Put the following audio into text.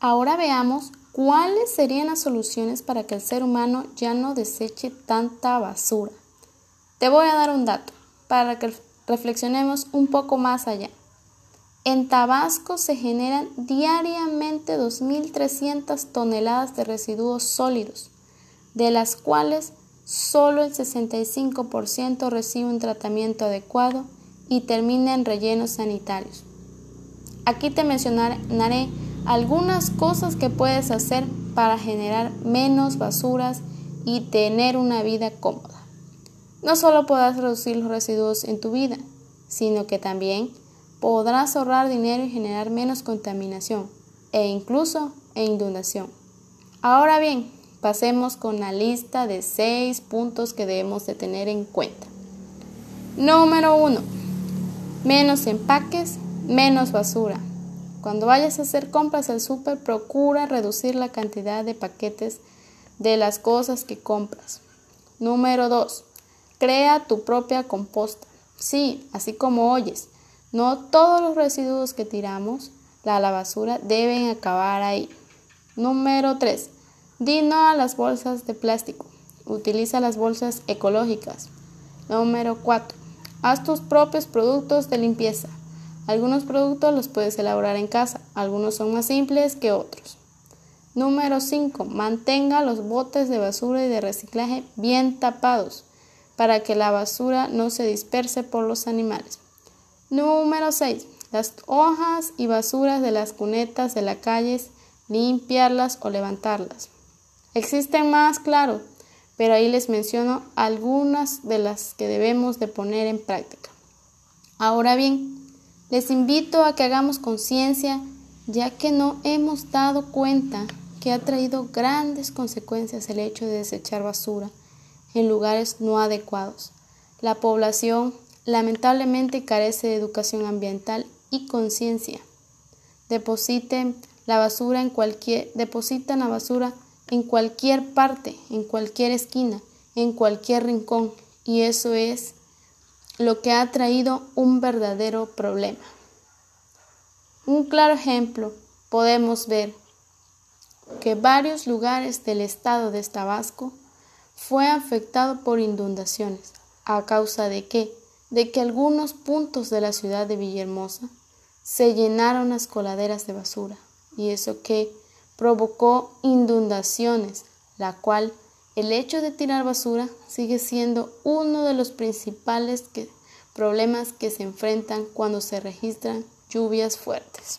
Ahora veamos cuáles serían las soluciones para que el ser humano ya no deseche tanta basura. Te voy a dar un dato para que reflexionemos un poco más allá. En Tabasco se generan diariamente 2.300 toneladas de residuos sólidos, de las cuales solo el 65% recibe un tratamiento adecuado y termina en rellenos sanitarios. Aquí te mencionaré algunas cosas que puedes hacer para generar menos basuras y tener una vida cómoda. No solo podrás reducir los residuos en tu vida, sino que también podrás ahorrar dinero y generar menos contaminación e incluso e inundación. Ahora bien, pasemos con la lista de seis puntos que debemos de tener en cuenta. Número 1. Menos empaques, menos basura. Cuando vayas a hacer compras al súper, procura reducir la cantidad de paquetes de las cosas que compras. Número 2. Crea tu propia composta. Sí, así como oyes, no todos los residuos que tiramos a la basura deben acabar ahí. Número 3. Di no a las bolsas de plástico. Utiliza las bolsas ecológicas. Número 4. Haz tus propios productos de limpieza. Algunos productos los puedes elaborar en casa, algunos son más simples que otros. Número 5. Mantenga los botes de basura y de reciclaje bien tapados para que la basura no se disperse por los animales. Número 6. Las hojas y basuras de las cunetas de las calles, limpiarlas o levantarlas. Existen más, claro, pero ahí les menciono algunas de las que debemos de poner en práctica. Ahora bien, les invito a que hagamos conciencia, ya que no hemos dado cuenta que ha traído grandes consecuencias el hecho de desechar basura en lugares no adecuados. La población lamentablemente carece de educación ambiental y conciencia. Depositen la basura en cualquier depositan la basura en cualquier parte, en cualquier esquina, en cualquier rincón y eso es lo que ha traído un verdadero problema. Un claro ejemplo podemos ver que varios lugares del estado de Tabasco fue afectado por inundaciones. ¿A causa de qué? De que algunos puntos de la ciudad de Villahermosa se llenaron las coladeras de basura y eso que provocó inundaciones, la cual el hecho de tirar basura sigue siendo uno de los principales problemas que se enfrentan cuando se registran lluvias fuertes.